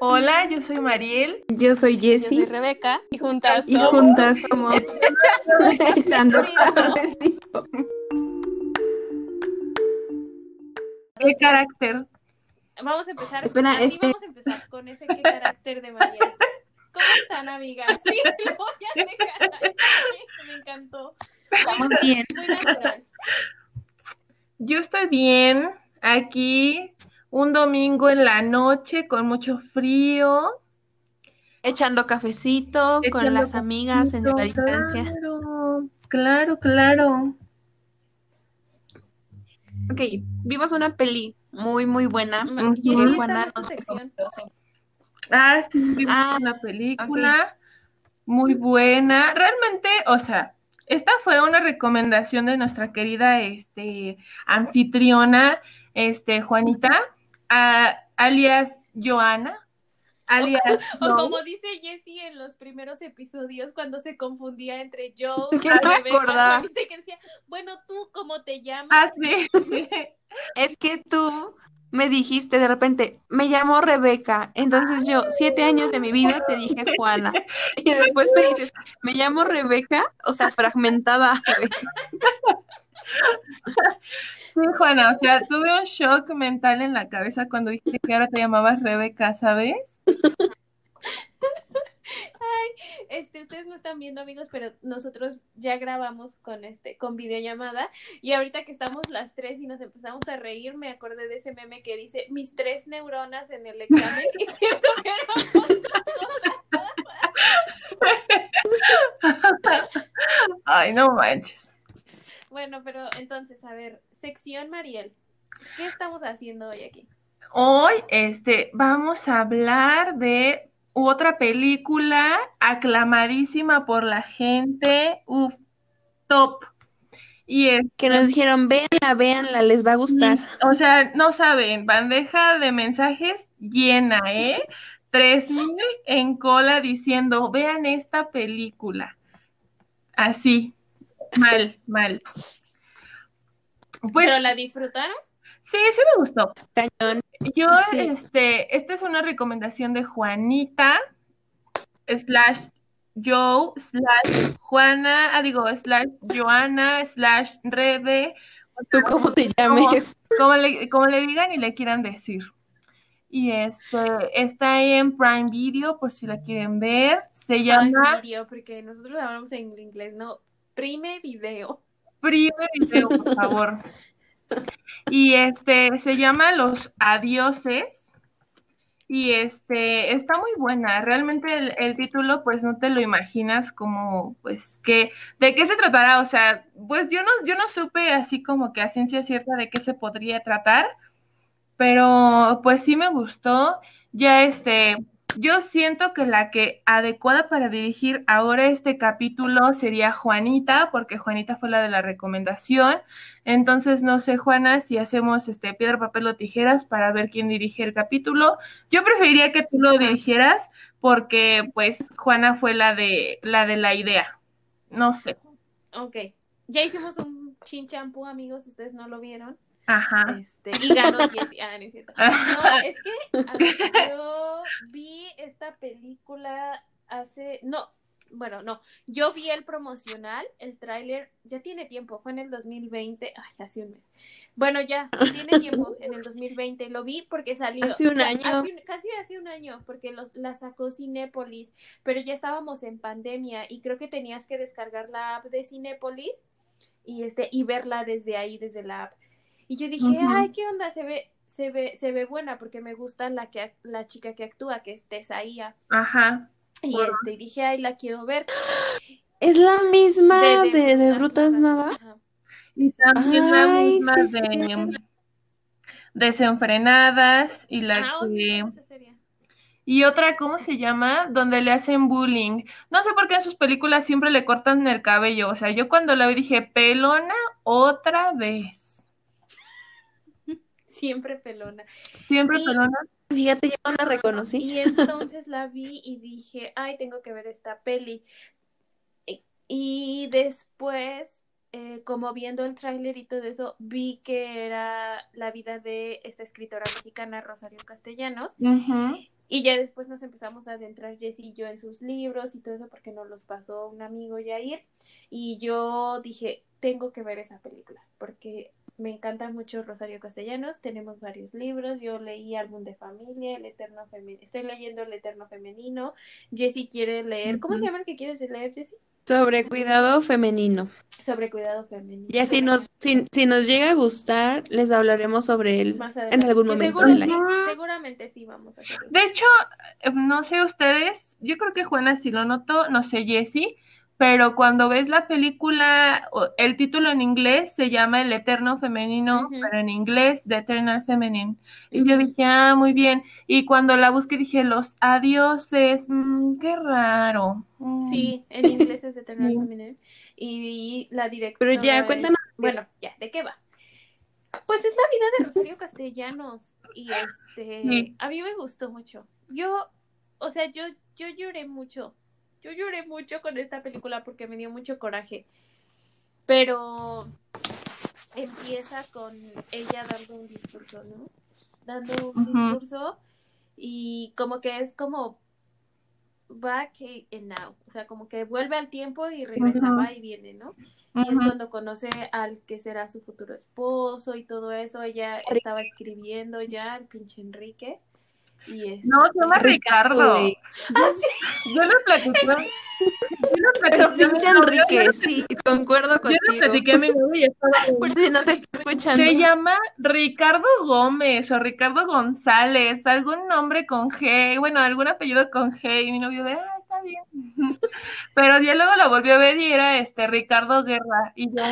Hola, yo soy Mariel. Yo soy Yo Jessie. soy Rebeca y juntas Y somos juntas somos echando. ¿Qué carácter? Vamos a empezar. Espera, así este- vamos a empezar con ese qué carácter de Mariel. ¿Cómo están, amigas? Sí, lo voy a dejar ahí. Me encantó. Muy bien. Muy natural. Yo estoy bien. Aquí un domingo en la noche con mucho frío. Echando cafecito con las amigas en la distancia. Claro, claro, claro. Ok, vimos una peli muy, muy buena. Sección. recomendó. Ah, sí, vimos Ah, una película muy buena. Realmente, o sea, esta fue una recomendación de nuestra querida este, anfitriona, este, Juanita, a- alias Joana, alias O como dice Jessie en los primeros episodios cuando se confundía entre acordaba. Juanita, que decía, bueno, tú cómo te llamas. Ah, sí. Es que tú me dijiste de repente, me llamo Rebeca. Entonces yo, siete años de mi vida, te dije Juana. Y después me dices, me llamo Rebeca, o sea, fragmentada. Sí, Juana, o sea, tuve un shock mental en la cabeza cuando dijiste que ahora te llamabas Rebeca, ¿sabes? Este, ustedes no están viendo, amigos, pero nosotros ya grabamos con este, con videollamada, y ahorita que estamos las tres y nos empezamos a reír, me acordé de ese meme que dice mis tres neuronas en el examen y siento que Ay, no manches. Bueno, pero entonces, a ver, sección Mariel, ¿qué estamos haciendo hoy aquí? Hoy, este, vamos a hablar de otra película aclamadísima por la gente, uf, top. Y es, Que nos dijeron, véanla, véanla, les va a gustar. o sea, no saben, bandeja de mensajes llena, ¿eh? Tres mil en cola diciendo, vean esta película. Así, mal, mal. Pues ¿Pero la disfrutaron? sí, sí me gustó. Cañón. Yo, Sí. este, esta es una recomendación de Juanita, slash Joe, slash Juana, ah, digo, slash Joana, slash Rebe, ¿Tú cómo te llames? como le, como le digan y le quieran decir. Y este, está ahí en Prime Video por si la quieren ver. Se llama Ay, video, porque nosotros hablamos en inglés, no, prime video. Prime Video, por favor. Y este, se llama Los Adioses. Y este, está muy buena. Realmente el, el título, pues no te lo imaginas como, pues, que, de qué se tratará. O sea, pues yo no, yo no supe así como que a ciencia cierta de qué se podría tratar. Pero pues sí me gustó. Ya este, yo siento que la que adecuada para dirigir ahora este capítulo sería Juanita, porque Juanita fue la de la recomendación. Entonces, no sé, Juana, si hacemos este piedra, papel o tijeras para ver quién dirige el capítulo. Yo preferiría que tú lo dirigieras, porque pues Juana fue la de la de la idea. No sé. Ok, ya hicimos un chin champú, amigos, ustedes no lo vieron. Ajá. Este, y ganó Jessie. Ah, no es cierto. No, es que ver, yo vi esta película hace. No, bueno, no. Yo vi el promocional, el tráiler, ya tiene tiempo, fue en el 2020. Ay, hace un mes. Bueno, ya, tiene tiempo, en el 2020. Lo vi porque salió. Hace un o sea, año. hace un- casi hace un año, porque los, la sacó Cinépolis, pero ya estábamos en pandemia y creo que tenías que descargar la app de Cinépolis y, este, y verla desde ahí, desde la app. Y yo dije, ay, ¿qué onda? Se ve, se ve, se ve buena porque me gusta la que ac- la chica que actúa, que es Tesaía. Ajá. Y Bueno. este, y dije, ay, la quiero ver. Es la misma De- de, de de Brutas Brutas Nada. Nada. Ajá. Y también la misma sí, de sí. Desenfrenadas y la Ah, que... Y otra, ¿cómo se llama? Donde le hacen bullying. No sé por qué en sus películas siempre le cortan el cabello. O sea, yo cuando la vi dije, pelona otra vez. Siempre pelona. Siempre Y- pelona. Fíjate, yo no la reconocí. Y entonces la vi y dije, ay, tengo que ver esta peli. Y, y después, eh, como viendo el tráiler y todo eso, vi que era la vida de esta escritora mexicana, Rosario Castellanos. Y ya después nos empezamos a adentrar Jess y yo en sus libros y todo eso porque nos los pasó un amigo Yair. Y yo dije, tengo que ver esa película porque me encanta mucho Rosario Castellanos, tenemos varios libros, yo leí Álbum de Familia, El Eterno Femenino, estoy leyendo El Eterno Femenino, Jessie quiere leer, ¿cómo se llama el que quieres leer, Jessie? Sobre cuidado femenino. Sobre cuidado femenino. Ya si nos, si, si nos llega a gustar, les hablaremos sobre él Más en algún momento sí, año. seguramente sí vamos a hacerlo. De hecho, no sé ustedes, yo creo que Juana sí lo notó, no sé Jessie, pero cuando ves la película, el título en inglés se llama El Eterno Femenino, pero en inglés The Eternal Feminine. Y yo dije, ah, muy bien. Y cuando la busqué dije, los adioses, mm, qué raro. Mm. Sí, en inglés es Eternal Sí. Feminine. Y la directora. Pero ya, es- cuéntanos. Bueno, ya, ¿de qué va? Pues es la vida de Rosario Castellanos. Y este. Sí. A mí me gustó mucho. Yo, o sea, yo, yo lloré mucho. Yo lloré mucho con esta película porque me dio mucho coraje. Pero empieza con ella dando un discurso, ¿no? Dando un discurso y como que es como back and now, o sea, como que vuelve al tiempo y regresa, va y viene, ¿no? Y es cuando conoce al que será su futuro esposo y todo eso, ella estaba escribiendo ya, el pinche Enrique. Y es... No, se llama Ricardo. Ah, sí. Yo le platiqué. Yo le Pero pinche novio, Enrique, sí, concuerdo Yo le contigo. platiqué a mi novio y estaba Por si nos está escuchando. Se llama Ricardo Gómez o Ricardo González, algún nombre con G, bueno, algún apellido con G, y mi novio de, ah, está bien. Pero ya luego lo volvió a ver y era este Ricardo Guerra, y yo,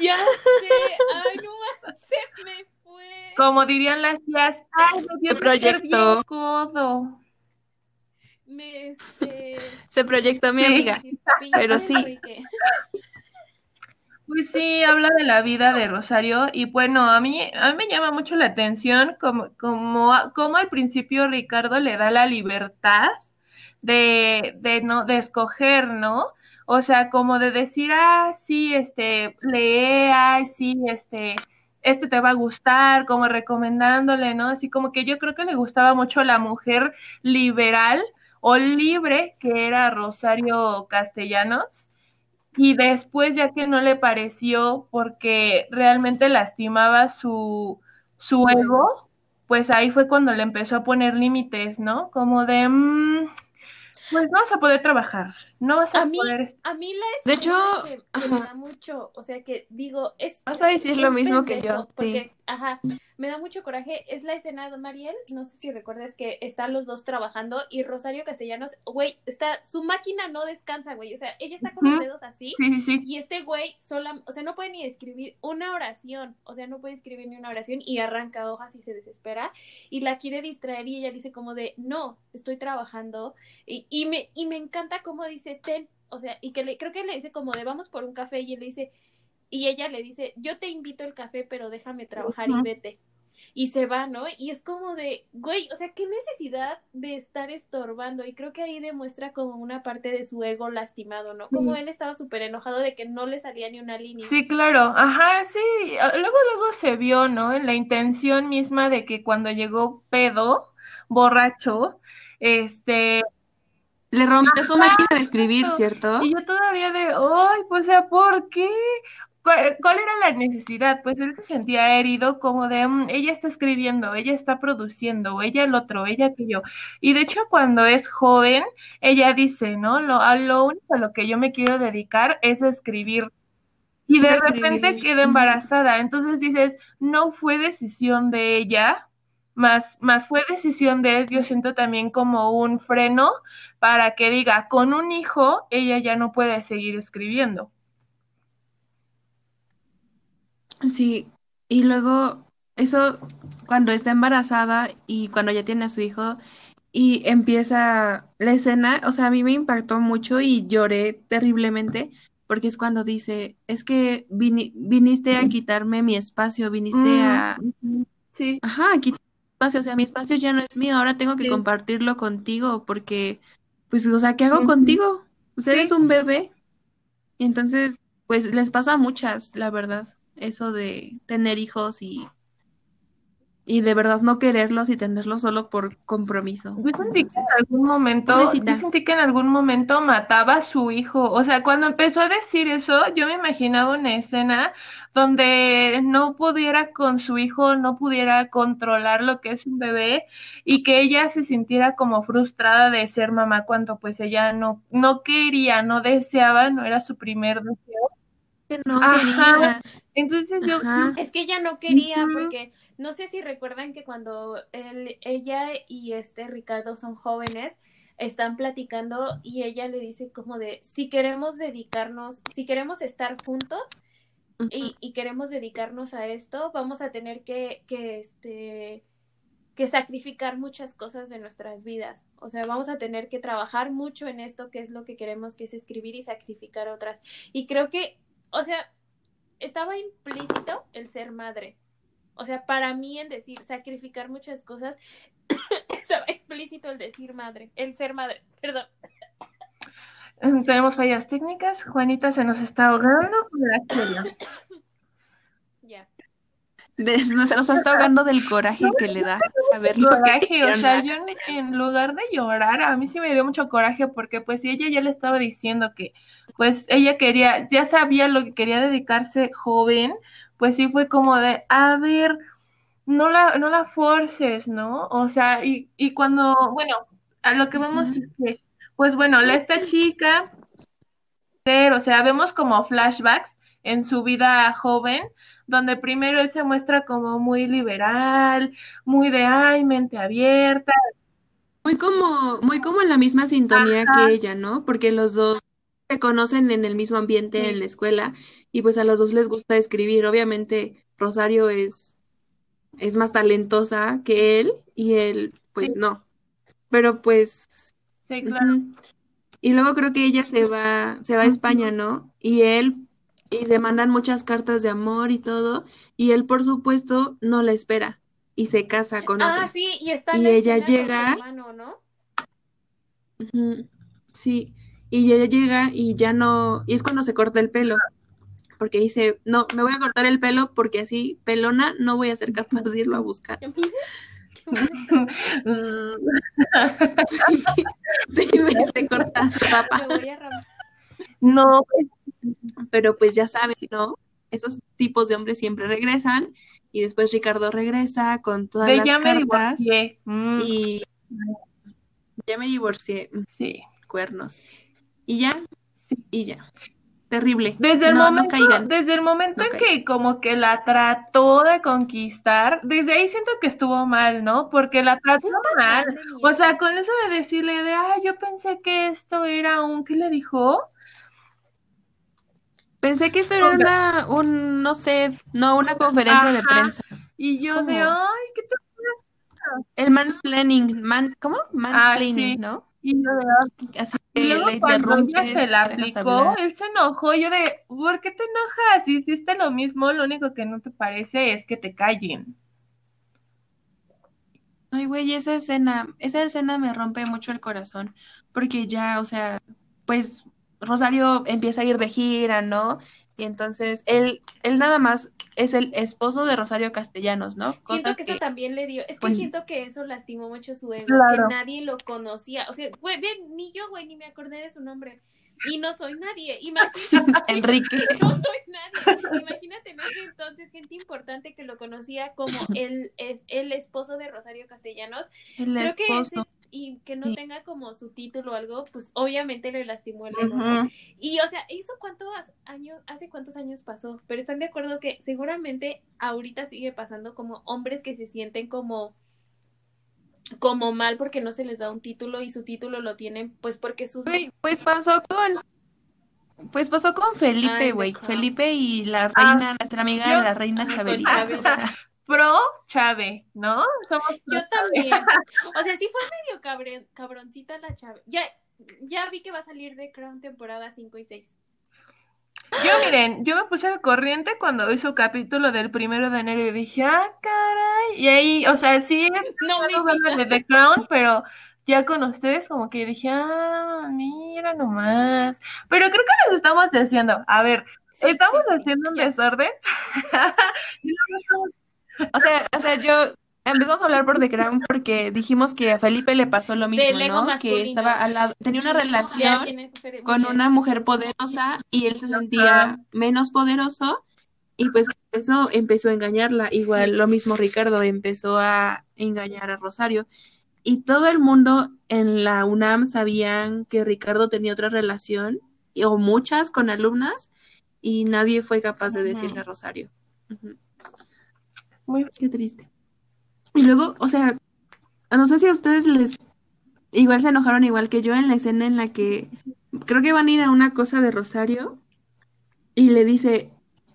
Ya sé, ay, no, se me. Como dirían las tías, ay, me dio Se proyectó. bien codo. Me, este... Se proyectó mi Sí. amiga. Pero sí. Pues sí, habla de la vida de Rosario y bueno, a mí, a mí me llama mucho la atención como, como, como al principio Ricardo le da la libertad de, de no, de escoger, ¿no? O sea, como de decir, ah, sí, este, lee, ay, sí, este, este te va a gustar, como recomendándole, ¿no? Así como que yo creo que le gustaba mucho la mujer liberal o libre que era Rosario Castellanos. Y después, ya que no le pareció porque realmente lastimaba su, su ego, pues ahí fue cuando le empezó a poner límites, ¿no? Como de, mm, pues vas a poder trabajar, no vas a, A mí- poder... A mí la De escena hecho, que, que me da mucho, o sea que digo, es Vas a decir lo mismo que yo, Porque, sí. ajá, me da mucho coraje. Es la escena de Mariel, no sé si recuerdas que están los dos trabajando y Rosario Castellanos, güey, está, su máquina no descansa, güey. O sea, ella está con los dedos así Sí, sí, sí. y este güey sola, o sea, no puede ni escribir una oración, o sea, no puede escribir ni una oración y arranca hojas y se desespera y la quiere distraer y ella dice como de, no, estoy trabajando y, y me, y me encanta como dice, ten, o sea, y que le, creo que le dice como de, vamos por un café y él le dice, y ella le dice, yo te invito el café, pero déjame trabajar y vete. Y se va, ¿no? Y es como de, güey, o sea, qué necesidad de estar estorbando. Y creo que ahí demuestra como una parte de su ego lastimado, ¿no? Como Sí. él estaba súper enojado de que no le salía ni una línea. Sí, claro, ajá, sí. Luego, luego se vio, ¿no? En la intención misma de que cuando llegó pedo, borracho, este, Le rompió su máquina de escribir, ¿cierto? Y yo todavía de, ay, pues, o sea, ¿por qué? ¿Cuál, cuál era la necesidad? Pues él se sentía herido como de, "Mm, ella está escribiendo, ella está produciendo, ella el otro, ella aquello. Y de hecho, cuando es joven, ella dice, ¿no? Lo, a lo único a lo que yo me quiero dedicar es a escribir. Y de repente queda embarazada. Entonces dices, no fue decisión de ella, más, más fue decisión de él, yo siento también como un freno para que diga, con un hijo, ella ya no puede seguir escribiendo. Sí, y luego eso cuando está embarazada y cuando ya tiene a su hijo y empieza la escena, o sea, a mí me impactó mucho y lloré terriblemente porque es cuando dice, es que vini- viniste a quitarme mi espacio, viniste a, Mm, sí, ajá, a espacio, o sea, mi espacio ya no es mío, ahora tengo que Sí. compartirlo contigo porque, pues, o sea, ¿qué hago contigo? Pues Sí. eres un bebé. Y entonces, pues les pasa a muchas, la verdad, eso de tener hijos y y de verdad no quererlos y tenerlos solo por compromiso. Yo sentí que en algún momento, yo sentí que en algún momento mataba a su hijo. O sea, cuando empezó a decir eso, yo me imaginaba una escena donde no pudiera con su hijo, no pudiera controlar lo que es un bebé y que ella se sintiera como frustrada de ser mamá cuando pues ella no, no quería, no deseaba, no era su primer deseo. Que no Ajá. quería. Entonces yo, Ajá. Es que ella no quería, porque no sé si recuerdan que cuando él, ella y este Ricardo son jóvenes, están platicando y ella le dice como de, si queremos dedicarnos, si queremos estar juntos y, y queremos dedicarnos a esto, vamos a tener que, que, este, que sacrificar muchas cosas de nuestras vidas. O sea, vamos a tener que trabajar mucho en esto, que es lo que queremos, que es escribir y sacrificar otras. Y creo que, o sea, estaba implícito el ser madre. O sea, para mí en decir sacrificar muchas cosas, estaba implícito el decir madre, el ser madre, perdón. tenemos fallas técnicas, Juanita se nos está ahogando con la. De- se nos está ahogando del coraje que le da saber lo que coraje, o hicieron sea, yo en, lugar de llorar, a mí sí me dio mucho coraje porque pues si ella ya le estaba diciendo que pues ella quería, ya sabía lo que quería dedicarse joven, pues sí fue como de, a ver, no la, no la forces, ¿no? O sea, y, y cuando, bueno, a lo que vemos es que, pues bueno, la, esta chica, o sea, vemos como flashbacks en su vida joven, donde primero él se muestra como muy liberal, muy de, ay, mente abierta, Muy como, muy como en la misma sintonía que ella, ¿no? Porque los dos se conocen en el mismo ambiente Sí. en la escuela y pues a los dos les gusta escribir. Obviamente Rosario es, es más talentosa que él y él pues Sí. no. Pero pues sí, claro. Y luego creo que ella se va, se va a España, ¿no? Y él, y se mandan muchas cartas de amor y todo, y él, por supuesto, no la espera y se casa con Ah, otra. sí, y está Y la ella llega- hermano, ¿no? Sí, y ella llega y ya no, y es cuando se corta el pelo, porque dice, no, me voy a cortar el pelo porque así, pelona, no voy a ser capaz de irlo a buscar. Sí, sí, me- se corta su tapa. Me voy a. No, Pero pues ya saben, ¿no? Esos tipos de hombres siempre regresan y después Ricardo regresa con todas de las ya me cartas divorcié. Mm, y ya me divorcié, mm, sí. cuernos. Y ya, y ya. Terrible. Desde el No, momento, desde el momento No en que como que la trató de conquistar, desde ahí siento que estuvo mal, ¿no? Porque la trató mal. O sea, con eso de decirle de, ah, yo pensé que esto era un, ¿qué le dijo? Pensé que esto era una, un, no sé, no, una conferencia de prensa. Y yo de, ay, ¿qué te... El mansplaining, man, ¿cómo? Mansplaining, Ah, sí. ¿no? Y yo de, Así Y que luego le cuando ella se la aplicó, él se enojó. Yo de, ¿por qué te enojas? Si hiciste lo mismo, lo único que no te parece es que te callen. Ay, güey, esa escena, esa escena me rompe mucho el corazón, porque ya, o sea, pues Rosario empieza a ir de gira, ¿no? Y entonces él, él nada más es el esposo de Rosario Castellanos, ¿no? Siento que eso también le dio, es que pues- siento que eso lastimó mucho su ego, Claro. que nadie lo conocía, o sea, güey, bien, ni yo, güey, ni me acordé de su nombre, y no soy nadie, imagínate, Enrique, no soy nadie, imagínate en ese entonces gente importante que lo conocía como el, es, el esposo de Rosario Castellanos, el creo que ese, esposo. Y que no Sí. tenga como su título o algo, pues obviamente le lastimó el. Ujú. Y, o sea, ¿eso cuántos años, hace cuántos años pasó? Pero están de acuerdo que seguramente ahorita sigue pasando como hombres que se sienten como como mal porque no se les da un título y su título lo tienen pues porque sus Güey, pues pasó con, pues pasó con Felipe, güey. Felipe y la reina, nuestra amiga yo- la reina Ah, Chabelita, o sea, Pro Chave, ¿no? Somos pro yo también. O sea, sí fue medio cabre- cabroncita la chava. Ya ya vi que va a salir de Crown temporada 5 y 6. Yo, miren, yo me puse al corriente cuando vi su capítulo del primero de enero y dije, ah, caray. Y ahí, o sea, sí, No, verla de The Crown, pero ya con ustedes como que dije, ah, mira nomás. Pero creo que nos estamos desviando. A ver, Sí, estamos sí, sí, haciendo un ya. desorden. O sea, o sea, yo, empezamos a hablar por The Crown porque dijimos que a Felipe le pasó lo mismo, ¿no? Que estaba al lado, tenía una relación con una mujer poderosa y él se sentía menos poderoso y pues eso empezó a engañarla. Igual lo mismo Ricardo empezó a engañar a Rosario y todo el mundo en la UNAM sabían que Ricardo tenía otra relación o muchas con alumnas y nadie fue capaz de decirle a Rosario. Ujú. Muy Qué triste. Y luego, o sea, no sé si a ustedes les igual se enojaron igual que yo en la escena en la que creo que van a ir a una cosa de Rosario y le dice,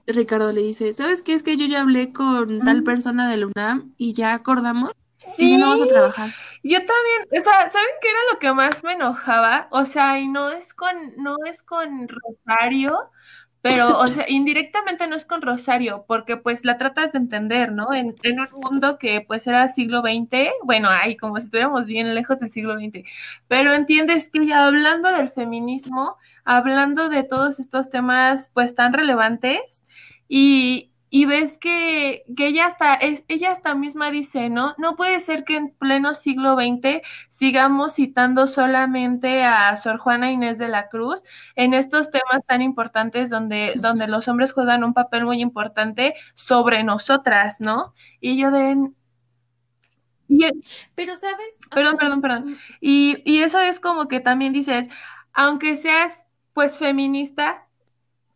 Ricardo le dice, ¿sabes qué? Es que yo ya hablé con tal persona de la UNAM y ya acordamos y ya no vas a trabajar. yo también, o sea, ¿saben qué era lo que más me enojaba? O sea, y no es con, no es con Rosario, pero, o sea, indirectamente no es con Rosario, porque pues la tratas de entender, ¿no? En, en un mundo que pues era siglo XX, bueno, ay, como si estuviéramos bien lejos del siglo XX, pero entiendes que ya hablando del feminismo, hablando de todos estos temas pues tan relevantes, y, y ves que, que ella hasta, es, ella hasta misma dice, ¿no? No puede ser que en pleno siglo XX sigamos citando solamente a Sor Juana Inés de la Cruz en estos temas tan importantes donde, donde los hombres juegan un papel muy importante sobre nosotras, ¿no? Y yo de... y- Pero, ¿sabes? perdón, perdón, perdón. Y, y eso es como que también dices, aunque seas pues feminista,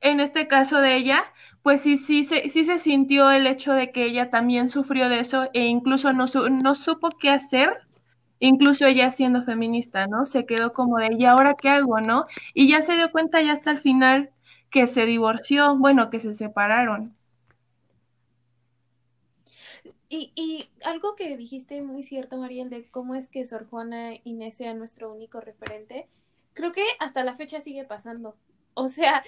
en este caso de ella, pues sí, sí, se, sí se sintió el hecho de que ella también sufrió de eso e incluso no, su- no supo qué hacer, incluso ella siendo feminista, ¿no? Se quedó como de, ¿y ahora qué hago, no? Y ya se dio cuenta ya hasta el final que se divorció, bueno, que se separaron. Y, y algo que dijiste muy cierto, Mariel, de cómo es que Sor Juana Inés sea nuestro único referente, creo que hasta la fecha sigue pasando. O sea,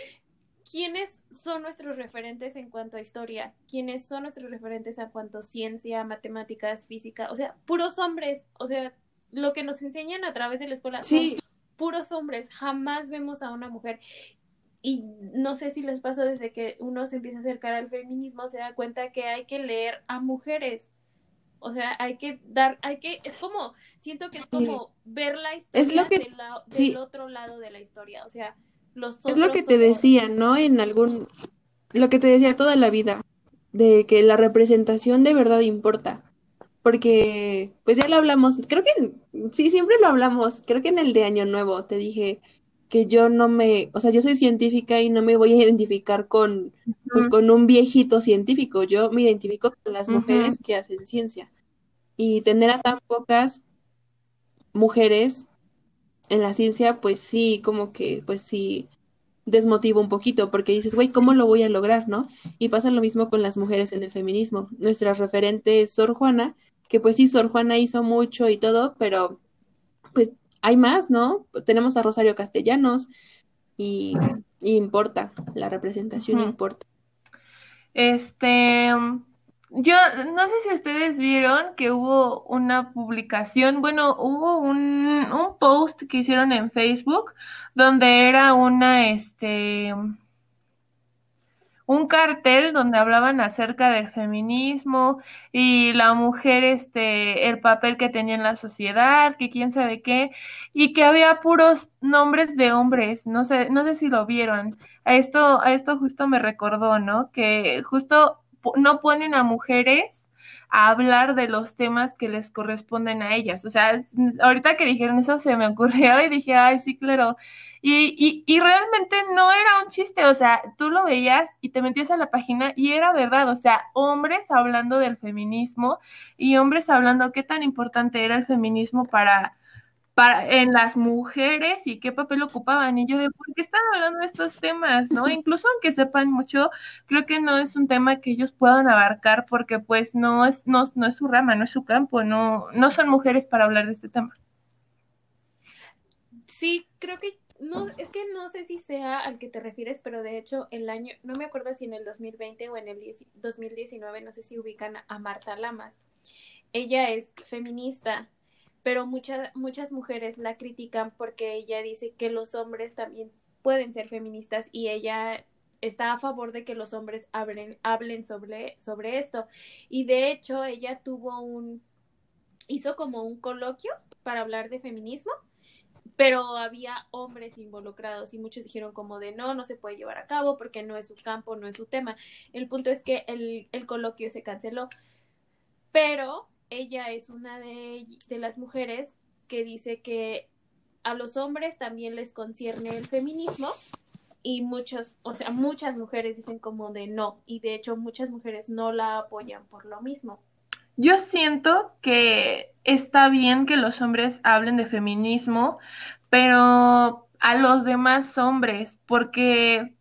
¿quiénes son nuestros referentes en cuanto a historia? ¿Quiénes son nuestros referentes en cuanto a ciencia, matemáticas, física? O sea, puros hombres. O sea, lo que nos enseñan a través de la escuela son Sí, puros hombres. Jamás vemos a una mujer. Y no sé si les pasó desde que uno se empieza a acercar al feminismo, se da cuenta que hay que leer a mujeres. O sea, hay que dar, hay que, es como, siento que es Sí. como ver la historia Es lo que- del, la- del sí. otro lado de la historia. O sea, los es lo que te somos- decía, ¿no? En algún, lo que te decía toda la vida, de que la representación de verdad importa. Porque, pues ya lo hablamos, creo que, sí, siempre lo hablamos, creo que en el de Año Nuevo te dije que yo no me, o sea, yo soy científica y no me voy a identificar con, pues con un viejito científico, yo me identifico con las mujeres que hacen ciencia. Y tener a tan pocas mujeres en la ciencia, pues sí, como que, pues sí, desmotiva un poquito, porque dices, güey, ¿cómo lo voy a lograr, no? Y pasa lo mismo con las mujeres en el feminismo. Nuestra referente es Sor Juana, que pues sí, Sor Juana hizo mucho y todo, pero pues hay más, ¿no? Tenemos a Rosario Castellanos y, y importa, la representación importa. Este, yo no sé si ustedes vieron que hubo una publicación, bueno, hubo un, un post que hicieron en Facebook donde era una, este, un cartel donde hablaban acerca del feminismo y la mujer, este, el papel que tenía en la sociedad, que quién sabe qué, y que había puros nombres de hombres, no sé, no sé si lo vieron. A esto, a esto justo me recordó, ¿no? Que justo no ponen a mujeres a hablar de los temas que les corresponden a ellas. O sea, ahorita que dijeron eso se me ocurrió y dije, ay, sí, claro. Y, y, y realmente no era un chiste, o sea, tú lo veías y te metías a la página y era verdad, o sea, hombres hablando del feminismo y hombres hablando qué tan importante era el feminismo para, para en las mujeres y qué papel ocupaban. Y yo de, ¿por qué están hablando de estos temas? ¿No? Incluso aunque sepan mucho, creo que no es un tema que ellos puedan abarcar porque pues no es, no, no es su rama, no es su campo, no, no son mujeres para hablar de este tema. Sí, creo que no, es que no sé si sea al que te refieres, pero de hecho el año, no me acuerdo si en el 2020 o en el 10 2019, no sé si ubican a Marta Lamas. Ella es feminista, pero muchas muchas mujeres la critican porque ella dice que los hombres también pueden ser feministas y ella está a favor de que los hombres hablen, hablen sobre, sobre esto. Y de hecho, ella tuvo un, hizo como un coloquio para hablar de feminismo, pero había hombres involucrados y muchos dijeron como de no, no se puede llevar a cabo porque no es su campo, no es su tema. El punto es que el, el coloquio se canceló, pero ella es una de, de las mujeres que dice que a los hombres también les concierne el feminismo y muchas, o sea, muchas mujeres dicen como de no y de hecho muchas mujeres no la apoyan por lo mismo. Yo siento que está bien que los hombres hablen de feminismo, pero a los demás hombres, porque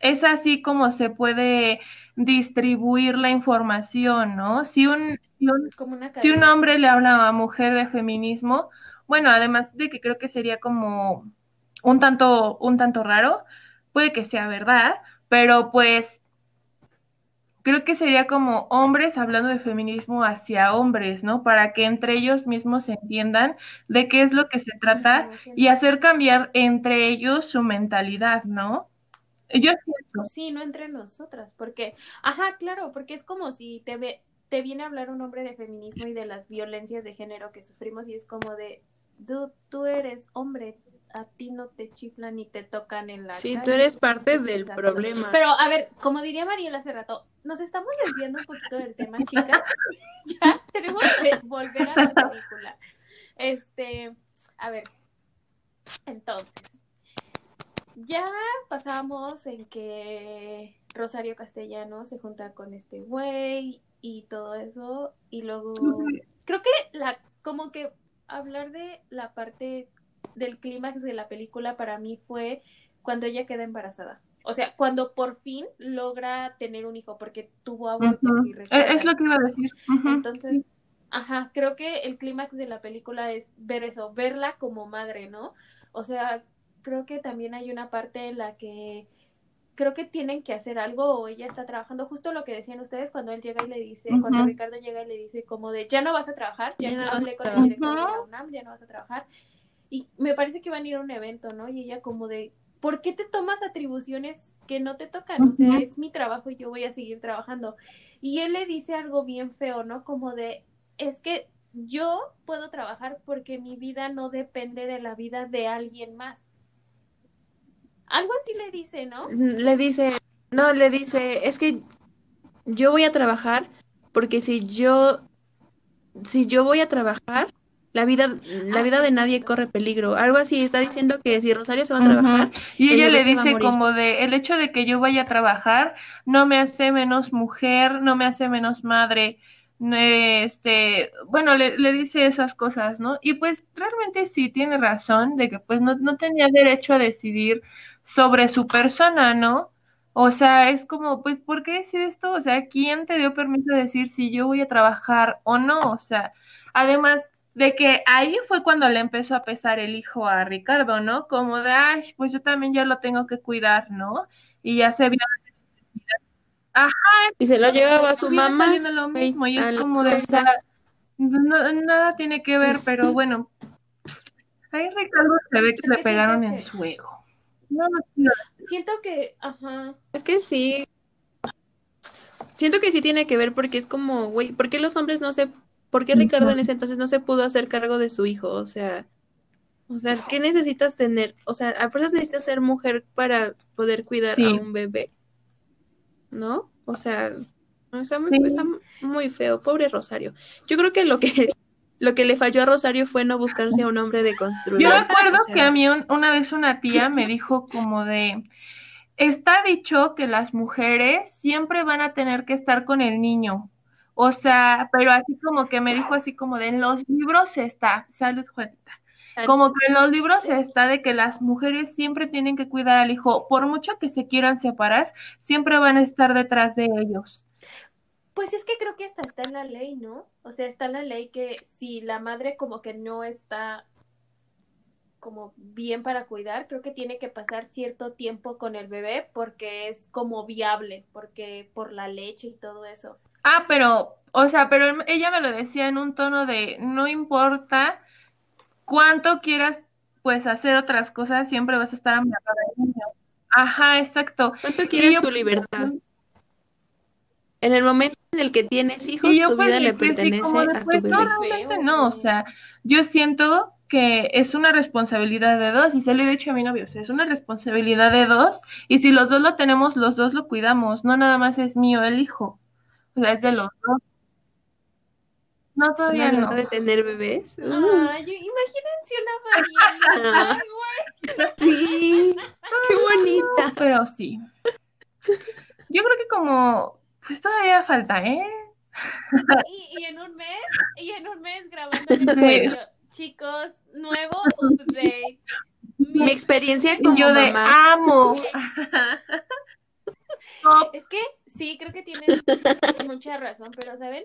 es así como se puede distribuir la información, ¿no? Si un, si un, si un hombre le habla a mujer de feminismo, bueno, además de que creo que sería como un tanto, un tanto raro, puede que sea verdad, pero pues creo que sería como hombres hablando de feminismo hacia hombres, ¿no? Para que entre ellos mismos entiendan de qué es lo que se trata y hacer cambiar entre ellos su mentalidad, ¿no? Yo siento. Sí, no entre nosotras, porque, ajá, claro, porque es como si te ve, te viene a hablar un hombre de feminismo y de las violencias de género que sufrimos y es como de, tú eres hombre, a ti no te chiflan ni te tocan en la Sí, tú eres parte del problema. Pero, a ver, como diría Mariela hace rato, nos estamos desviando un poquito del tema, chicas. ya tenemos que volver a la película. Este, a ver, entonces, ya pasamos en que Rosario Castellano se junta con este güey y todo eso, y luego creo que la, como que hablar de la parte del clímax de la película para mí fue cuando ella queda embarazada. O sea, cuando por fin logra tener un hijo, porque tuvo abortos. E-, es lo que iba a decir. Entonces, ajá, creo que el clímax de la película es ver eso, verla como madre, ¿no? O sea, creo que también hay una parte en la que creo que tienen que hacer algo o ella está trabajando justo lo que decían ustedes cuando él llega y le dice, cuando Ricardo llega y le dice como de, ya no vas a trabajar, ya, no hablé con el director de la UNAM, ya no vas a trabajar. Y me parece que van a ir a un evento, ¿no? Y ella como de, ¿por qué te tomas atribuciones que no te tocan? O sea, es mi trabajo y yo voy a seguir trabajando. Y él le dice algo bien feo, ¿no? Como de, es que yo puedo trabajar porque mi vida no depende de la vida de alguien más. Algo así le dice, ¿no? Le dice, no, le dice, es que yo voy a trabajar porque si yo, si yo voy a trabajar, la vida, la vida de nadie corre peligro. Algo así, está diciendo que si Rosario se va a trabajar. Y ella le dice como de, el hecho de que yo vaya a trabajar no me hace menos mujer, no me hace menos madre. Este, bueno, le, le dice esas cosas, ¿no? Y pues realmente sí tiene razón de que pues no, no tenía derecho a decidir sobre su persona, ¿no? O sea, es como, pues, ¿por qué decir esto? O sea, ¿quién te dio permiso de decir si yo voy a trabajar o no? O sea, además de que ahí fue cuando le empezó a pesar el hijo a Ricardo, ¿no? Como de, ay, pues yo también ya lo tengo que cuidar, ¿no? Y ya se vio. Ajá. Y se lo llevaba a su mamá. lo mismo, y es como de, o sea, nada tiene que ver, pero bueno. Ahí Ricardo se ve que le pegaron en su ego. No, no, Siento que, ajá. Es que sí. Siento que sí tiene que ver porque es como, güey, ¿por qué los hombres no se, por qué Ricardo en ese entonces no se pudo hacer cargo de su hijo? O sea, o sea, ¿qué necesitas tener? O sea, a fuerzas necesitas ser mujer para poder cuidar a un bebé. ¿No? O sea, está muy, está muy feo, pobre Rosario. Yo creo que lo que lo que le falló a Rosario fue no buscarse a un hombre de construir. Yo recuerdo que a mí una vez una tía me dijo como de, está dicho que las mujeres siempre van a tener que estar con el niño. O sea, pero así como que me dijo así como de, en los libros está, salud Juanita, como que en los libros está de que las mujeres siempre tienen que cuidar al hijo, por mucho que se quieran separar, siempre van a estar detrás de ellos. Pues es que creo que hasta está en la ley, ¿no? O sea, está en la ley que si la madre como que no está como bien para cuidar, creo que tiene que pasar cierto tiempo con el bebé porque es como viable, porque por la leche y todo eso. Ah, pero, o sea, pero ella me lo decía en un tono de no importa cuánto quieras pues hacer otras cosas, siempre vas a estar amarrada al niño. Ajá, exacto. ¿Cuánto quieres yo, tu libertad? En el momento en el que tienes hijos, tu vida le pertenece como de, a tu pues no, bebé. realmente no, o sea, yo siento que es una responsabilidad de dos, y se lo he dicho a mi novio, o sea, es una responsabilidad de dos, y si los dos lo tenemos, los dos lo cuidamos, no nada más es mío el hijo, o sea, es de los dos. No, todavía no. de tener bebés. Uh, Ay, yo- imagínense una. Ay, güey. sí, qué bonita. Pero sí. Yo creo que como, pues todavía falta, ¿eh? Y, y en un mes, y en un mes grabando el episodio. Chicos, nuevo update. Mi- Mi experiencia como Yo de mamá. amo. Es que sí, creo que tienen mucha razón, pero ¿saben?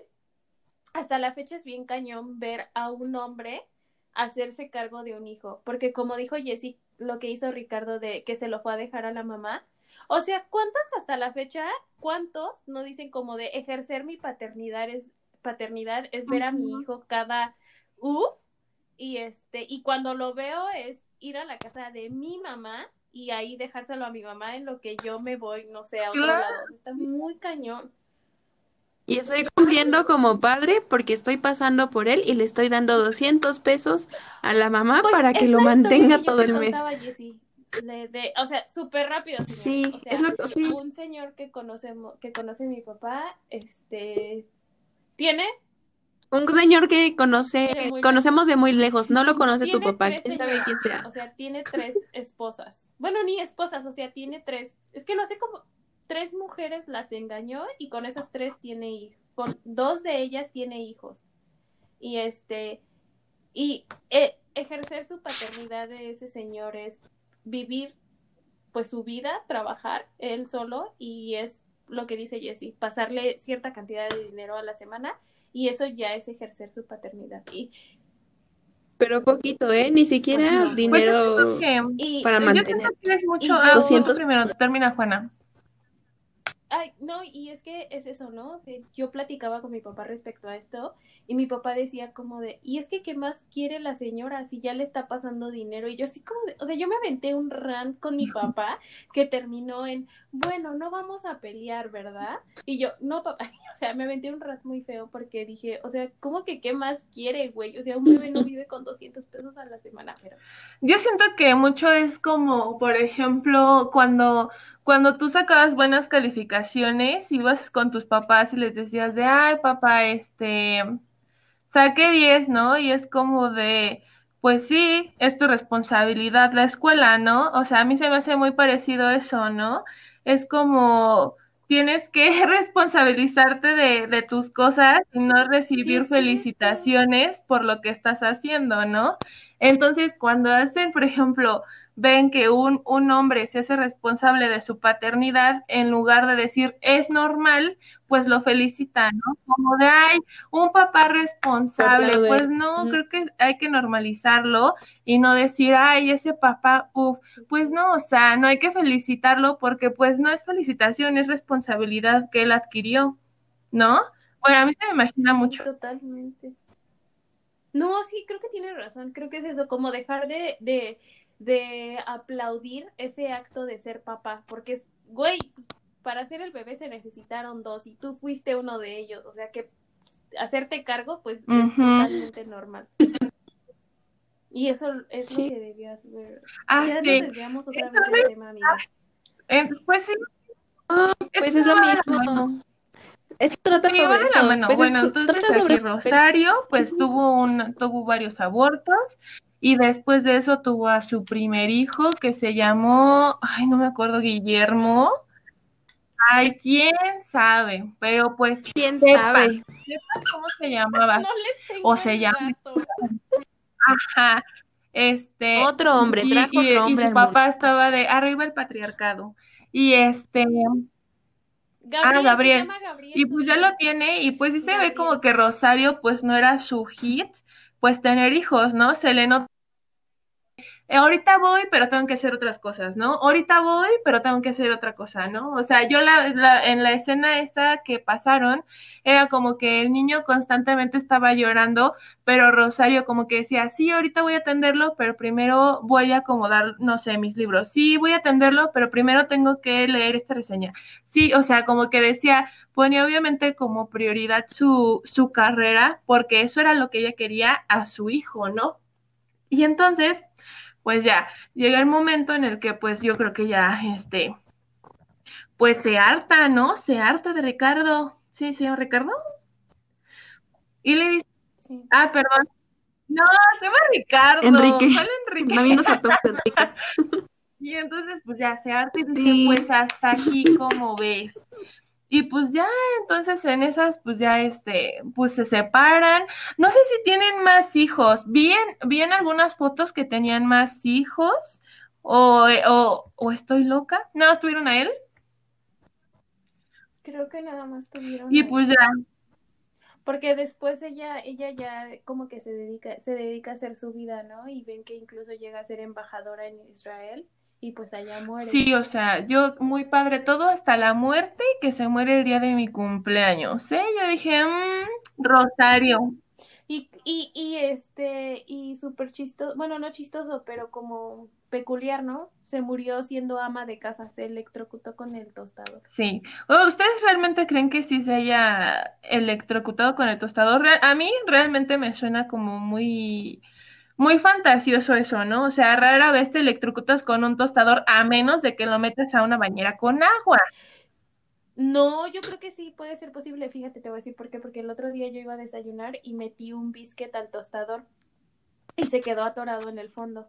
Hasta la fecha es bien cañón ver a un hombre hacerse cargo de un hijo, porque como dijo Jessy, lo que hizo Ricardo de que se lo fue a dejar a la mamá, o sea, ¿cuántos hasta la fecha, cuántos no dicen como de ejercer mi paternidad es paternidad es ver a mi hijo cada uf y este y cuando lo veo es ir a la casa de mi mamá y ahí dejárselo a mi mamá en lo que yo me voy, no sé, a otro Claro. lado. Está muy cañón. Y estoy cumpliendo como padre porque estoy pasando por él y le estoy dando 200 pesos a la mamá Pues, para que lo mantenga que todo el mes. contaba, De- de- o sea, súper rápido. señor. Sí, O sea, es lo que- sí. Un señor que conocemos, que conoce mi papá, este, tiene, Un señor que conoce, De conocemos de muy lejos, no lo conoce tu papá, quién sabe quién sea. O sea, tiene tres esposas. Bueno, ni esposas, o sea, tiene tres. Es que no sé cómo. Tres mujeres las engañó y con esas tres tiene hijos. Con dos de ellas tiene hijos. Y este. Y eh, ejercer su paternidad de ese señor es vivir pues su vida, trabajar él solo y es lo que dice Jesse, pasarle cierta cantidad de dinero a la semana y eso ya es ejercer su paternidad. Y, Pero poquito, ¿eh? Ni siquiera Pues pues dinero y para yo mantener. siento que es mucho. Y Ah, yo- 200 primero, termina Juana. Ay, no, y es que es eso, ¿no? O sea, yo platicaba con mi papá respecto a esto y mi papá decía como de, y es que ¿qué más quiere la señora si ya le está pasando dinero? Y yo así como de, o sea, yo me aventé un rant con mi papá que terminó en, bueno, no vamos a pelear, ¿verdad? Y yo, no, papá, o sea, me aventé un rant muy feo porque dije, o sea, ¿cómo que qué más quiere, güey? O sea, un bebé no vive con 200 pesos a la semana, pero... Yo siento que mucho es como, por ejemplo, cuando, cuando tú sacabas buenas calificaciones, ibas con tus papás y les decías de, ay, papá, este, saqué 10, ¿no? Y es como de, pues sí, es tu responsabilidad la escuela, ¿no? O sea, a mí se me hace muy parecido eso, ¿no? Es como, tienes que responsabilizarte de, de tus cosas y no recibir Sí, felicitaciones por lo que estás haciendo, ¿no? Entonces, cuando hacen, por ejemplo, ven que un, un hombre se hace responsable de su paternidad, en lugar de decir es normal, pues lo felicitan, ¿no? Como de, ay, un papá responsable. Aplaude. Pues no, creo que hay que normalizarlo y no decir, ay, ese papá, uff, pues no, o sea, no hay que felicitarlo porque pues no es felicitación, es responsabilidad que él adquirió, ¿no? Bueno, a mí se me imagina Sí, mucho. Totalmente. No, sí, creo que tiene razón. Creo que es eso, como dejar de, de, de aplaudir ese acto de ser papá. Porque, es, güey, para ser el bebé se necesitaron dos y tú fuiste uno de ellos. O sea que hacerte cargo, pues es totalmente normal. Y eso es Sí. lo que debías ver. Ah, ya nos sí. desviamos otra vez del tema, amiga. Eh, pues sí, Pues es lo mismo. Esto trata Sí, sobre eso. mano. Pues bueno, es- entonces trata sobre Rosario, pues tuvo un, tuvo varios abortos y después de eso tuvo a su primer hijo que se llamó, ay, no me acuerdo, Guillermo. Ay, quién sabe, pero pues quién sepa. sabe. ¿cómo se llamaba? No les tengo O se llama-. Ajá. Este, Otro hombre, y, trajo y- otro y hombre su papá estaba de arriba el patriarcado. Y este, Gabriel, se Gabriel. llama Gabriel Y pues ya lo tiene, y pues sí se ve como que Rosario pues no era su hit, pues tener hijos, ¿no? Se le nota ahorita voy, pero tengo que hacer otras cosas, ¿no? Ahorita voy, pero tengo que hacer otra cosa, ¿no? O sea, yo la, en la escena esa que pasaron, era como que el niño constantemente estaba llorando, pero Rosario como que decía, sí, ahorita voy a atenderlo, pero primero voy a acomodar, no sé, mis libros. Sí, voy a atenderlo, pero primero tengo que leer esta reseña. Sí, o sea, como que decía, ponía obviamente como prioridad su, su carrera, porque eso era lo que ella quería a su hijo, ¿no? Y entonces pues ya, llega el momento en el que pues yo creo que ya, este, pues se harta, ¿no? Se harta de Ricardo. Sí, señor Ricardo. Y le dice, ah, perdón. No, se llama Ricardo. Enrique. Enrique. A mí nos Enrique. y entonces, pues ya se harta y dice, pues hasta aquí, como ves? Y pues ya, entonces en esas, pues ya este, pues se separan. No sé si tienen más hijos. Vi en, algunas fotos que tenían más hijos. O, o, o estoy loca. ¿No estuvieron a él? Creo que nada más tuvieron. Y pues ya. Porque después ella, ella ya como que se dedica, se dedica a hacer su vida, ¿no? Y ven que incluso llega a ser embajadora en Israel y pues allá muere. Sí, o sea, yo muy padre todo hasta la muerte y que se muere el día de mi cumpleaños, ¿eh? Yo dije, mmm, Rosario. Y, y, y este, y súper chistoso, bueno, no chistoso, pero como peculiar, ¿no? Se murió siendo ama de casa, se electrocutó con el tostador. Sí. ¿Ustedes realmente creen que sí se haya electrocutado con el tostador? A mí realmente me suena como muy muy fantasioso eso, ¿no? O sea, rara vez te electrocutas con un tostador a menos de que lo metas a una bañera con agua. No, yo creo que sí puede ser posible. Fíjate, te voy a decir por qué. Porque el otro día yo iba a desayunar y metí un biscuit al tostador y se quedó atorado en el fondo.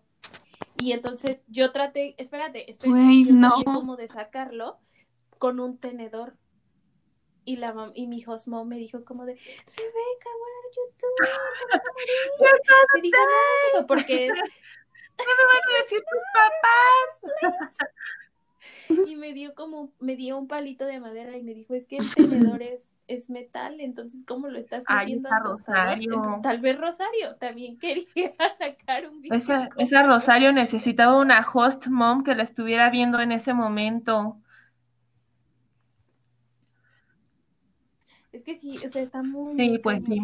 Y entonces yo traté, espérate, espérate, yo no. como de sacarlo con un tenedor y la y mi host mom me dijo como de Rebeca, what are you doing? me dijo, no eso porque ¿Qué me van a decir tus papás? y me dio como, me dio un palito de madera y me dijo, es que el tenedor es, es metal, entonces ¿cómo lo estás haciendo? Rosario. tal vez Rosario también quería sacar un esa, esa Rosario necesitaba una host mom que la estuviera viendo en ese momento. Es que sí, o sea, está muy... Sí, pues sí.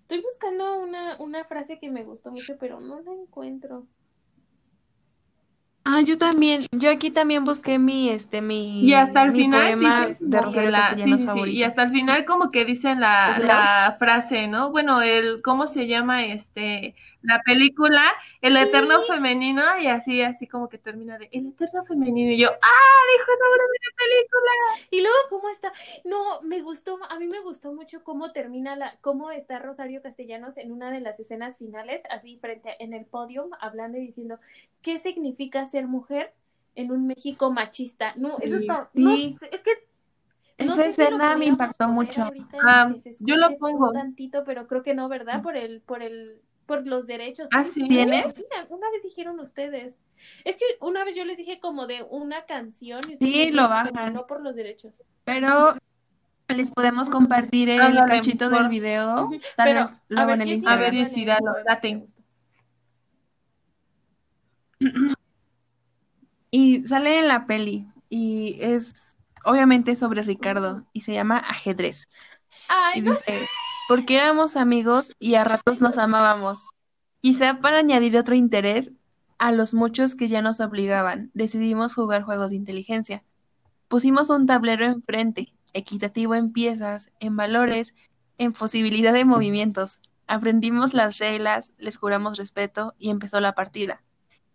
Estoy buscando una, una frase que me gustó mucho, pero no la encuentro. Ah, yo también, yo aquí también busqué mi, este, mi, y hasta el final poema de Rosario Castellanos favorito. y hasta el final como que dicen la, la frase, ¿no? Bueno, el, ¿cómo se llama este? La película, El Eterno Femenino, y así, así como que termina de El Eterno Femenino, y yo, ¡ah! Dijo el nombre de la película. Y luego, ¿cómo está? No, me gustó, a mí me gustó mucho cómo termina la, cómo está Rosario Castellanos en una de las escenas finales, así frente en el podio, hablando y diciendo, ¿qué significa ser mujer en un México machista? No, eso está, no, es que esa escena me impactó mucho. Ah, yo lo pongo un tantito, pero creo que no, ¿verdad? Por el, por el, por los derechos. ¿Ah, sí? ¿Tienes? una vez dijeron ustedes. Es que una vez yo les dije como de una canción. Y sí, lo bajan. No por los derechos. Pero les podemos compartir el cachito del video. Tal vez luego en el Instagram. A ver, si date. Y sale en la peli y es obviamente sobre Ricardo y se llama Ajedrez. Ay, y dice, porque éramos amigos y a ratos nos amábamos. Quizá para añadir otro interés a los muchos que ya nos obligaban, decidimos jugar juegos de inteligencia. Pusimos un tablero enfrente, equitativo en piezas, en valores, en posibilidad de movimientos. Aprendimos las reglas, les juramos respeto y empezó la partida.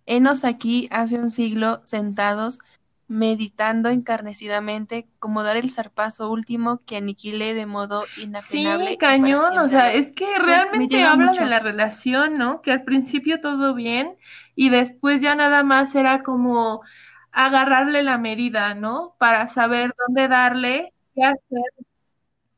Henos aquí hace un siglo sentados, meditando encarnecidamente como dar el zarpazo último que aniquile de modo inapelable. Sí, cañón, o sea, es que realmente habla de la relación, ¿no? Que al principio todo bien y después ya nada más era como agarrarle la medida, ¿no? Para saber dónde darle, qué hacer.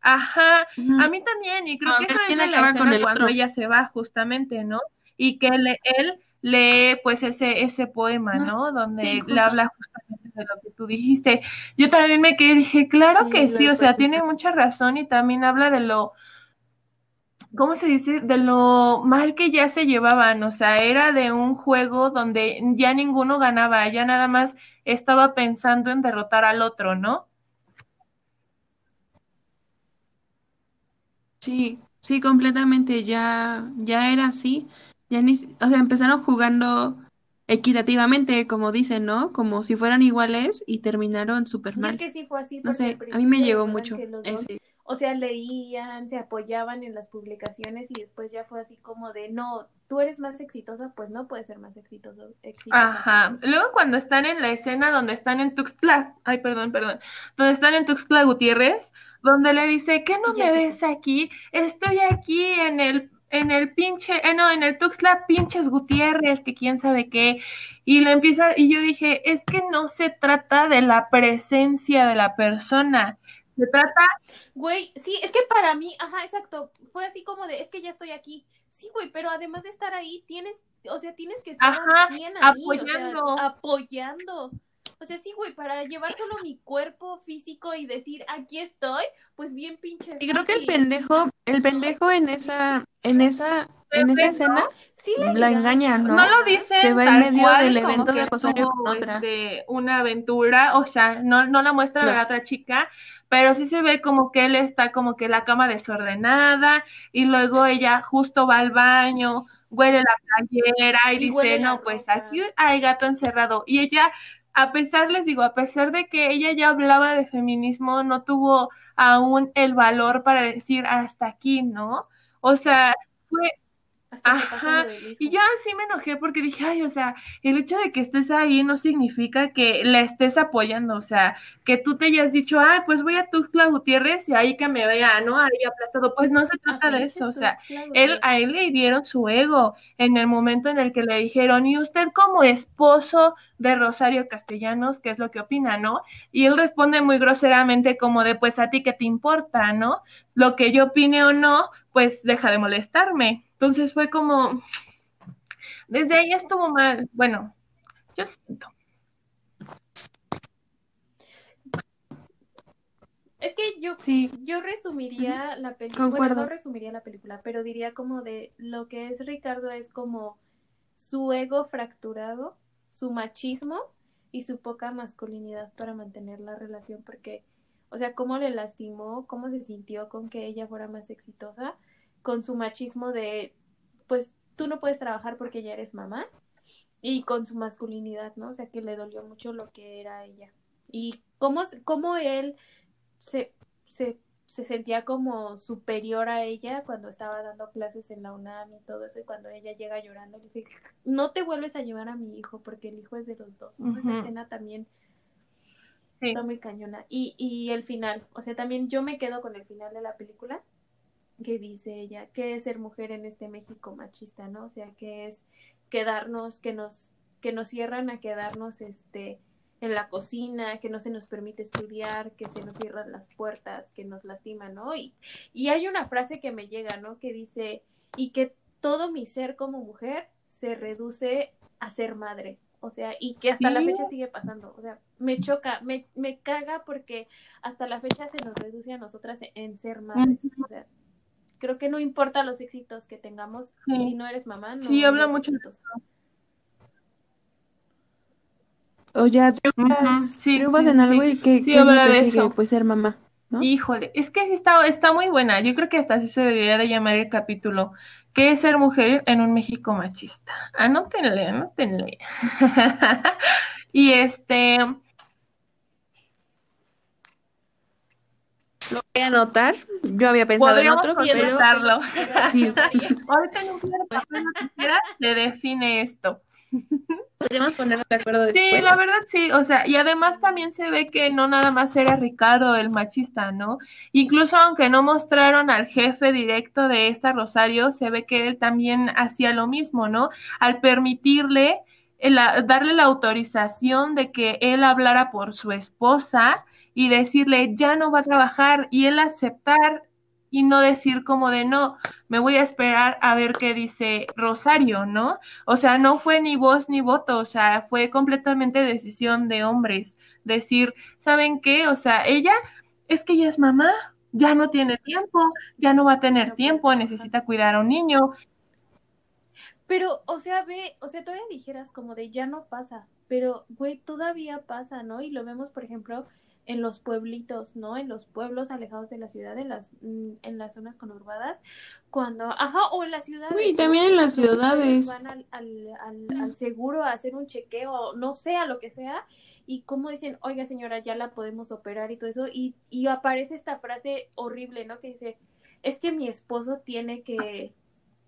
Ajá, a mí también, y creo que esa es la escena cuando ella se va justamente, ¿no? Y que él, él lee pues ese, ese poema, ¿no? Donde le habla justamente de lo que tú dijiste. Yo también me quedé, dije, claro que sí, o sea, tiene mucha razón y también habla de lo ¿cómo se dice? De lo mal que ya se llevaban, o sea, era de un juego donde ya ninguno ganaba, ya nada más estaba pensando en derrotar al otro, ¿no? Sí, sí, completamente, ya, ya era así, ya ni, o sea, empezaron jugando equitativamente, como dicen, ¿no? Como si fueran iguales y terminaron súper Y es mal. que sí fue así No sé, a mí me llegó mucho dos, ese. o sea, leían, se apoyaban en las publicaciones y después ya fue así como de, no, tú eres más exitosa, pues no puedes ser más exitoso, exitosa Ajá. Luego cuando están en la escena donde están en Tuxtla, ay, perdón, perdón, donde están en Tuxtla Gutiérrez, donde le dice, ¿qué no me ves aquí? Estoy aquí en el, en el pinche, eh, no, en el Tuxtla pinches Gutiérrez, que quién sabe qué. Y lo empieza, y yo dije, es que no se trata de la presencia de la persona, se trata, Güey, sí, es que para mí, ajá, exacto, fue así como de, es que ya estoy aquí. Sí, güey, pero además de estar ahí, tienes, o sea, tienes que estar ajá, al 100 ahí, o sea, apoyando. O sea, sí, güey, para llevar solo mi cuerpo físico y decir, aquí estoy, pues bien pinche Y creo que el pendejo, el pendejo en esa, en esa, en esa escena Sí le la engaña, engaña, ¿no? No lo ajá. Se va en medio cual del evento de Rosario con otra. este, una aventura, o sea, no, no la muestran a la otra chica, pero sí se ve como que él está como que la cama desordenada y luego ella justo va al baño, huele la playera y dice, no, pues aquí hay gato encerrado. Y ella, a pesar, les digo, a pesar de que ella ya hablaba de feminismo, no tuvo aún el valor para decir hasta aquí, ¿no? O sea, fue Hasta que Ajá, y yo así me enojé porque dije, ay, o sea, el hecho de que estés ahí no significa que la estés apoyando, o sea, que tú te hayas dicho, ay, pues voy a Tuxtla Gutiérrez y ahí que me vea, ¿no? Ahí aplastado, pues no se trata de eso, o sea, él, a él le hirieron su ego en el momento en el que le dijeron, y usted como esposo de Rosario Castellanos, ¿qué es lo que opina, no? Y él responde muy groseramente como de, pues a ti qué te importa, ¿no? Lo que yo opine o no, pues deja de molestarme. Entonces fue como, desde ahí estuvo mal. Bueno, yo siento. Es que yo, Sí, yo resumiría la película, bueno, concuerdo. no resumiría la película, pero diría como de lo que es Ricardo es como su ego fracturado, su machismo y su poca masculinidad para mantener la relación, porque, o sea, cómo le lastimó, cómo se sintió con que ella fuera más exitosa, con su machismo de, pues, tú no puedes trabajar porque ya eres mamá, y con su masculinidad, ¿no? O sea, que le dolió mucho lo que era ella. Y cómo, cómo él se, se, se sentía como superior a ella cuando estaba dando clases en la UNAM y todo eso, y cuando ella llega llorando, le dice, no te vuelves a llevar a mi hijo, porque el hijo es de los dos, ¿no? Esa escena también Sí. está muy cañona. Y, y el final, o sea, también yo me quedo con el final de la película, que dice ella, que es ser mujer en este México machista, ¿no? O sea, que es quedarnos, que nos, que nos cierran a quedarnos, este, en la cocina, que no se nos permite estudiar, que se nos cierran las puertas, que nos lastiman, ¿no? Y, y hay una frase que me llega, ¿no? Que dice, y que todo mi ser como mujer se reduce a ser madre. O sea, y que hasta la fecha sigue pasando. O sea, me choca, me, me caga porque hasta la fecha se nos reduce a nosotras en ser madres. O sea, creo que no importa los éxitos que tengamos, Sí. si no eres mamá, no Sí, habla mucho de exitosa. o ya triunfas, sí, triunfas sí, en sí, algo y qué, Sí, qué es lo que sigue, pues ser mamá, ¿no? Híjole, es que sí está, está muy buena. Yo creo que hasta así se debería de llamar el capítulo. ¿Qué es ser mujer en un México machista? Anótenle, anótenle. y este, Lo voy a anotar. Yo había pensado en otro, pero Pensarlo. Sí. ahorita en un quieras, te define esto. podríamos ponernos de acuerdo Sí, después. la verdad sí, o sea, y además también se ve que no nada más era Ricardo el machista, ¿no? Incluso aunque no mostraron al jefe directo de esta Rosario, se ve que él también hacía lo mismo, ¿no? Al permitirle, el- darle la autorización de que él hablara por su esposa y decirle, ya no va a trabajar, y él aceptar y no decir como de, no, me voy a esperar a ver qué dice Rosario, ¿no? O sea, no fue ni voz ni voto, o sea, fue completamente decisión de hombres. Decir, ¿saben qué? O sea, ella es que ella es mamá, ya no tiene tiempo, ya no va a tener tiempo, necesita cuidar a un niño. Pero, o sea, ve, o sea, todavía dijeras como de ya no pasa, pero, güey, todavía pasa, ¿no? Y lo vemos, por ejemplo, en los pueblitos, ¿no? En los pueblos alejados de la ciudad, en las, mm, en las zonas conurbadas, cuando, ajá, o en las ciudades. ¿no? también en las ciudades. Van al, al, al, al seguro a hacer un chequeo, no sé, a lo que sea, y como dicen, oiga señora, ya la podemos operar y todo eso, y, y aparece esta frase horrible, ¿no? Que dice, es que mi esposo tiene que,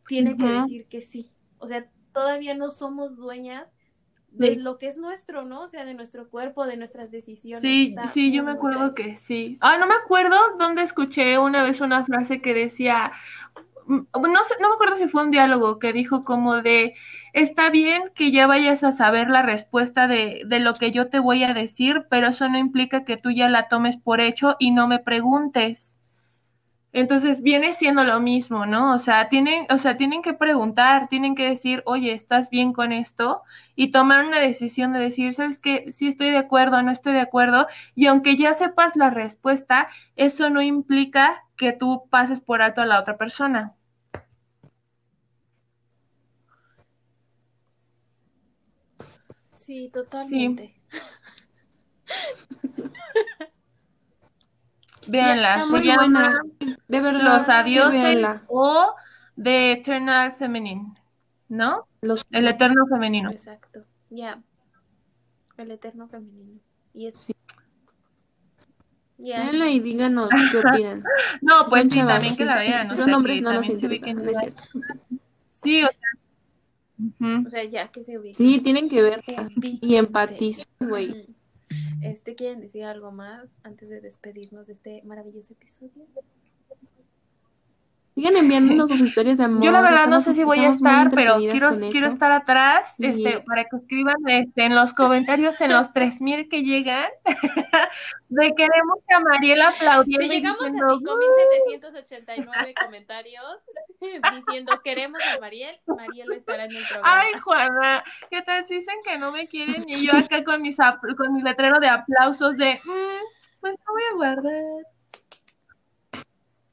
tiene que decir que sí. O sea, todavía no somos dueñas de lo que es nuestro, ¿no? O sea, de nuestro cuerpo, de nuestras decisiones. Sí, sí, yo me acuerdo que sí. Ah, no me acuerdo dónde escuché una vez una frase que decía, mm, no sé, no me acuerdo si fue un diálogo que dijo como de, está bien que ya vayas a saber la respuesta de, de lo que yo te voy a decir, pero eso no implica que tú ya la tomes por hecho y no me preguntes. Entonces viene siendo lo mismo, ¿no? O sea, tienen, o sea, tienen que preguntar, tienen que decir, oye, ¿estás bien con esto? Y tomar una decisión de decir, ¿sabes qué? Sí estoy de acuerdo, no estoy de acuerdo. Y aunque ya sepas la respuesta, eso no implica que tú pases por alto a la otra persona. Sí, totalmente. Véanla, muy buena. De verdad, Los sí, Adioses véanla. o The Eternal Feminine, ¿no? Los- El Eterno Femenino. Exacto. Ya. El eterno femenino. Y es. Sí. Véanla y díganos qué opinan. No, Si pues sí, chavas, también que la son- vean. hombres que no nos también se interesa, ubiquen. no es cierto. Sí, o sea. ujú. O sea, ya que se ubica. Sí, tienen que Ubíquense. y empatizar, güey. Este, ¿quieren decir algo más antes de despedirnos de este maravilloso episodio? Sigan enviándonos sus historias de amor. Yo la verdad no sé si voy a estar, pero quiero, quiero estar atrás, Y- este, para que escriban este, en los comentarios, en los 3000 que llegan, de queremos que a Mariela aplaudiendo Si llegamos a diciendo, 5.789 comentarios diciendo queremos a Mariel, Mariel estará en el programa. Ay, Juana, ¿qué tal si dicen que no me quieren? Y yo acá con, mis apl- con mi letrero de aplausos de, "Mm, pues no voy a guardar.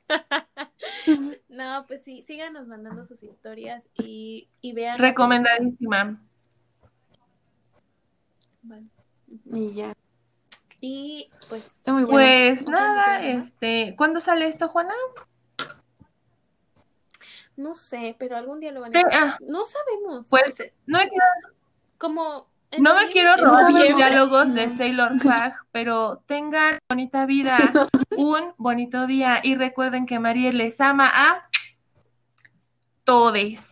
No, pues sí, síganos mandando sus historias y, y vean. Recomendadísima. Vale. Y ya. Y pues, Está muy bueno. Pues ¿no nada, este, ¿cuándo sale esto, Juana? no sé, pero algún día lo van a Ah, No sabemos. Pues, O sea, no me quiero, como. No me quiero robar los diálogos de Sailor Flag, pero tengan bonita vida, un bonito día y recuerden que María les ama a todes.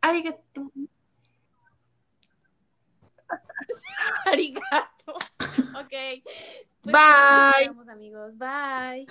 Arigato. Arigato. Ok. Pues, Bye. nos vemos, amigos. Bye.